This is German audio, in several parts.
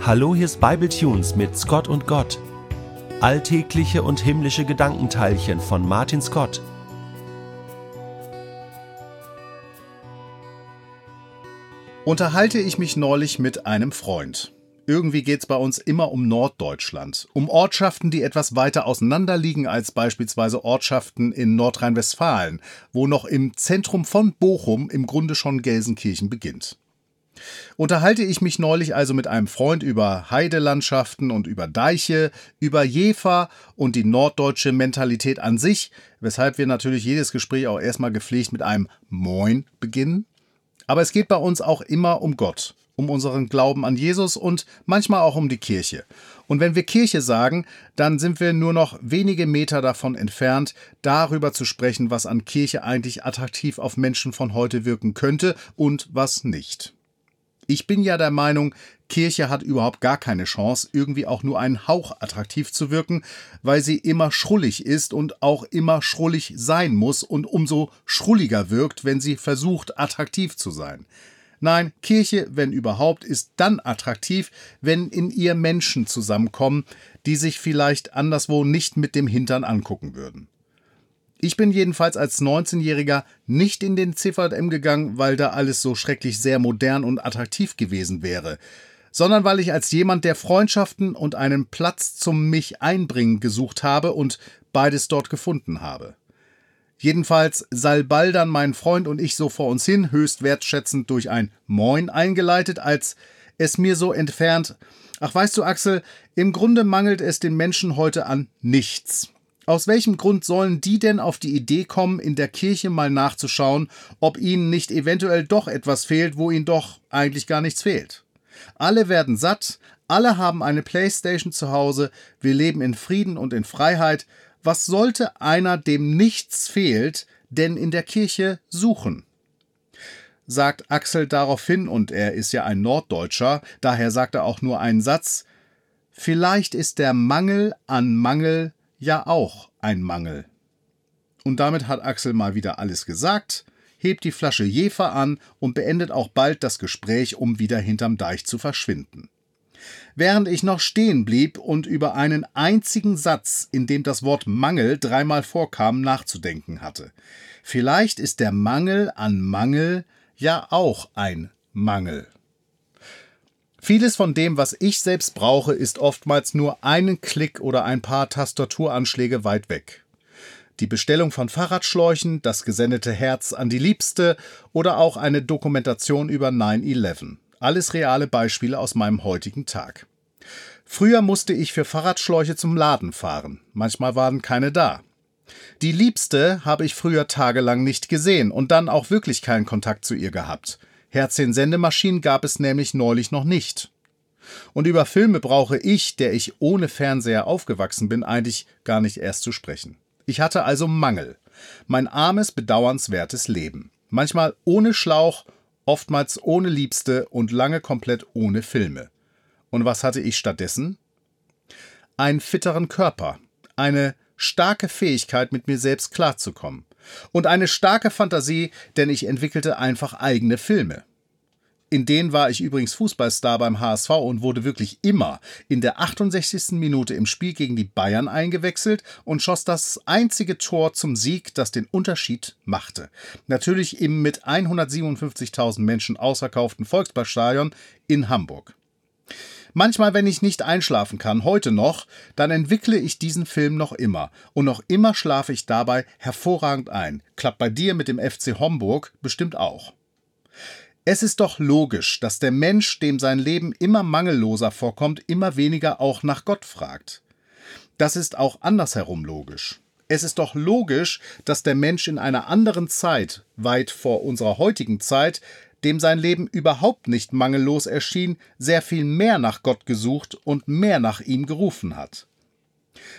Hallo, hier ist Bible Tunes mit Scott und Gott. Alltägliche und himmlische Gedankenteilchen von Martin Scott. Unterhalte ich mich neulich mit einem Freund. Irgendwie geht's bei uns immer um Norddeutschland, um Ortschaften, die etwas weiter auseinander liegen als beispielsweise Ortschaften in Nordrhein-Westfalen, wo noch im Zentrum von Bochum im Grunde schon Gelsenkirchen beginnt. Unterhalte ich mich neulich also mit einem Freund über Heidelandschaften und über Deiche, über Jefer und die norddeutsche Mentalität an sich, weshalb wir natürlich jedes Gespräch auch erstmal gepflegt mit einem Moin beginnen. Aber es geht bei uns auch immer um Gott, um unseren Glauben an Jesus und manchmal auch um die Kirche. Und wenn wir Kirche sagen, dann sind wir nur noch wenige Meter davon entfernt, darüber zu sprechen, was an Kirche eigentlich attraktiv auf Menschen von heute wirken könnte und was nicht. Ich bin ja der Meinung, Kirche hat überhaupt gar keine Chance, irgendwie auch nur einen Hauch attraktiv zu wirken, weil sie immer schrullig ist und auch immer schrullig sein muss und umso schrulliger wirkt, wenn sie versucht, attraktiv zu sein. Nein, Kirche, wenn überhaupt, ist dann attraktiv, wenn in ihr Menschen zusammenkommen, die sich vielleicht anderswo nicht mit dem Hintern angucken würden. Ich bin jedenfalls als 19-Jähriger nicht in den CVM gegangen, weil da alles so schrecklich sehr modern und attraktiv gewesen wäre, sondern weil ich als jemand, der Freundschaften und einen Platz zum mich einbringen gesucht habe und beides dort gefunden habe. Jedenfalls salbaldern mein Freund und ich so vor uns hin, höchst wertschätzend durch ein Moin eingeleitet, als es mir so entfernt. Ach weißt du, Axel, im Grunde mangelt es den Menschen heute an nichts. Aus welchem Grund sollen die denn auf die Idee kommen, in der Kirche mal nachzuschauen, ob ihnen nicht eventuell doch etwas fehlt, wo ihnen doch eigentlich gar nichts fehlt? Alle werden satt, alle haben eine Playstation zu Hause, wir leben in Frieden und in Freiheit. Was sollte einer, dem nichts fehlt, denn in der Kirche suchen? Sagt Axel daraufhin, und er ist ja ein Norddeutscher, daher sagt er auch nur einen Satz, Vielleicht ist der Mangel an Mangel ja auch ein Mangel. Und damit hat Axel mal wieder alles gesagt, hebt die Flasche Jefer an und beendet auch bald das Gespräch, um wieder hinterm Deich zu verschwinden. Während ich noch stehen blieb und über einen einzigen Satz, in dem das Wort Mangel dreimal vorkam, nachzudenken hatte. Vielleicht ist der Mangel an Mangel ja auch ein Mangel. Vieles von dem, was ich selbst brauche, ist oftmals nur einen Klick oder ein paar Tastaturanschläge weit weg. Die Bestellung von Fahrradschläuchen, das gesendete Herz an die Liebste oder auch eine Dokumentation über 9-11. Alles reale Beispiele aus meinem heutigen Tag. Früher musste ich für Fahrradschläuche zum Laden fahren. Manchmal waren keine da. Die Liebste habe ich früher tagelang nicht gesehen und dann auch wirklich keinen Kontakt zu ihr gehabt. Herzchen-Sendemaschinen gab es nämlich neulich noch nicht. Und über Filme brauche ich, der ich ohne Fernseher aufgewachsen bin, eigentlich gar nicht erst zu sprechen. Ich hatte also Mangel. Mein armes, bedauernswertes Leben. Manchmal ohne Schlauch, oftmals ohne Liebste und lange komplett ohne Filme. Und was hatte ich stattdessen? Einen fitteren Körper, eine starke Fähigkeit, mit mir selbst klarzukommen, und eine starke Fantasie, denn ich entwickelte einfach eigene Filme. In denen war ich übrigens Fußballstar beim HSV und wurde wirklich immer in der 68. Minute im Spiel gegen die Bayern eingewechselt und schoss das einzige Tor zum Sieg, das den Unterschied machte. Natürlich im mit 157.000 Menschen ausverkauften Volksballstadion in Hamburg. Manchmal, wenn ich nicht einschlafen kann, heute noch, dann entwickle ich diesen Film noch immer. Und noch immer schlafe ich dabei hervorragend ein. Klappt bei dir mit dem FC Homburg bestimmt auch. Es ist doch logisch, dass der Mensch, dem sein Leben immer mangelloser vorkommt, immer weniger auch nach Gott fragt. Das ist auch andersherum logisch. Es ist doch logisch, dass der Mensch in einer anderen Zeit, weit vor unserer heutigen Zeit, dem sein Leben überhaupt nicht mangellos erschien, sehr viel mehr nach Gott gesucht und mehr nach ihm gerufen hat.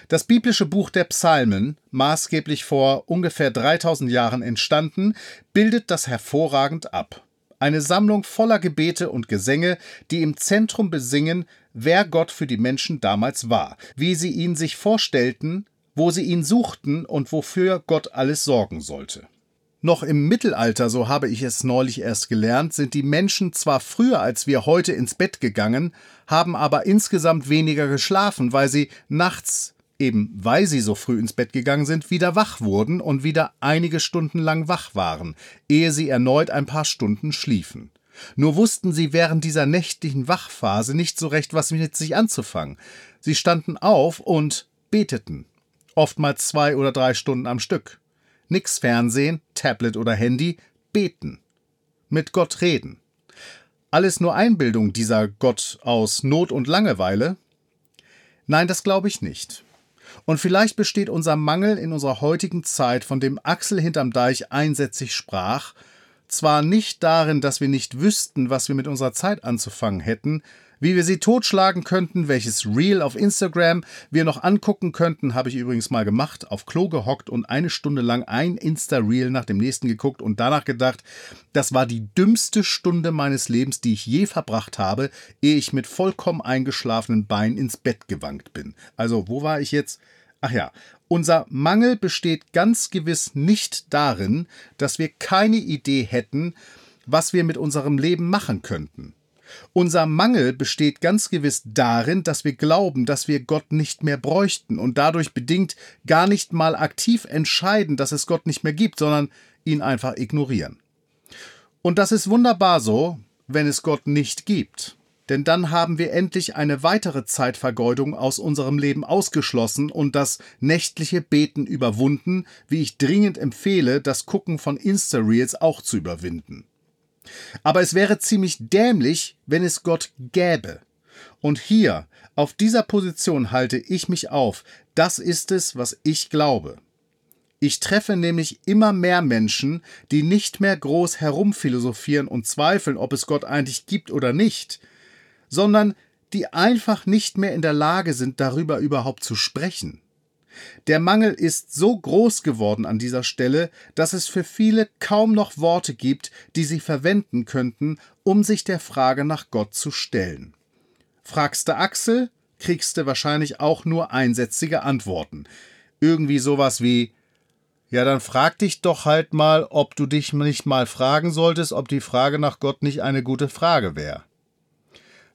Das biblische Buch der Psalmen, maßgeblich vor ungefähr 3000 Jahren entstanden, bildet das hervorragend ab. Eine Sammlung voller Gebete und Gesänge, die im Zentrum besingen, wer Gott für die Menschen damals war, wie sie ihn sich vorstellten, wo sie ihn suchten und wofür Gott alles sorgen sollte. Noch im Mittelalter, so habe ich es neulich erst gelernt, sind die Menschen zwar früher als wir heute ins Bett gegangen, haben aber insgesamt weniger geschlafen, weil sie nachts, eben weil sie so früh ins Bett gegangen sind, wieder wach wurden und wieder einige Stunden lang wach waren, ehe sie erneut ein paar Stunden schliefen. Nur wussten sie während dieser nächtlichen Wachphase nicht so recht, was mit sich anzufangen. Sie standen auf und beteten, oftmals zwei oder drei Stunden am Stück. Nix Fernsehen, Tablet oder Handy, beten. Mit Gott reden. Alles nur Einbildung dieser Gott aus Not und Langeweile? Nein, das glaube ich nicht. Und vielleicht besteht unser Mangel in unserer heutigen Zeit, von dem Axel hinterm Deich einsätzig sprach, zwar nicht darin, dass wir nicht wüssten, was wir mit unserer Zeit anzufangen hätten, wie wir sie totschlagen könnten, welches Reel auf Instagram wir noch angucken könnten, habe ich übrigens mal gemacht, auf Klo gehockt und eine Stunde lang ein Insta-Reel nach dem nächsten geguckt und danach gedacht, das war die dümmste Stunde meines Lebens, die ich je verbracht habe, ehe ich mit vollkommen eingeschlafenen Beinen ins Bett gewankt bin. Also, wo war ich jetzt? Ach ja, unser Mangel besteht ganz gewiss nicht darin, dass wir keine Idee hätten, was wir mit unserem Leben machen könnten. Unser Mangel besteht ganz gewiss darin, dass wir glauben, dass wir Gott nicht mehr bräuchten und dadurch bedingt gar nicht mal aktiv entscheiden, dass es Gott nicht mehr gibt, sondern ihn einfach ignorieren. Und das ist wunderbar so, wenn es Gott nicht gibt. Denn dann haben wir endlich eine weitere Zeitvergeudung aus unserem Leben ausgeschlossen und das nächtliche Beten überwunden, wie ich dringend empfehle, das Gucken von Insta-Reels auch zu überwinden. Aber es wäre ziemlich dämlich, wenn es Gott gäbe. Und hier, auf dieser Position halte ich mich auf. Das ist es, was ich glaube. Ich treffe nämlich immer mehr Menschen, die nicht mehr groß herumphilosophieren und zweifeln, ob es Gott eigentlich gibt oder nicht, sondern die einfach nicht mehr in der Lage sind, darüber überhaupt zu sprechen. Der Mangel ist so groß geworden an dieser Stelle, dass es für viele kaum noch Worte gibt, die sie verwenden könnten, um sich der Frage nach Gott zu stellen. Fragst du Axel, kriegst du wahrscheinlich auch nur einsätzige Antworten. Irgendwie sowas wie ja, dann frag dich doch halt mal, ob du dich nicht mal fragen solltest, ob die Frage nach Gott nicht eine gute Frage wäre.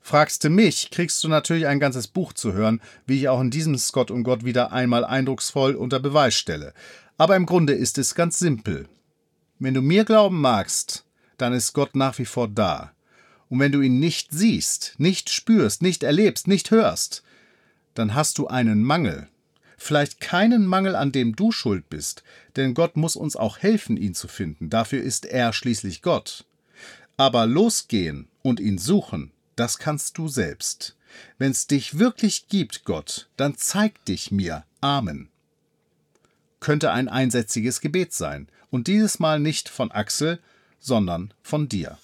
Fragst du mich, kriegst du natürlich ein ganzes Buch zu hören, wie ich auch in diesem Scott und Gott wieder einmal eindrucksvoll unter Beweis stelle. Aber im Grunde ist es ganz simpel. Wenn du mir glauben magst, dann ist Gott nach wie vor da. Und wenn du ihn nicht siehst, nicht spürst, nicht erlebst, nicht hörst, dann hast du einen Mangel. Vielleicht keinen Mangel, an dem du schuld bist, denn Gott muss uns auch helfen, ihn zu finden. Dafür ist er schließlich Gott. Aber losgehen und ihn suchen, das kannst du selbst. Wenn's dich wirklich gibt, Gott, dann zeig dich mir. Amen. Könnte ein einsätziges Gebet sein, und dieses Mal nicht von Axel, sondern von dir.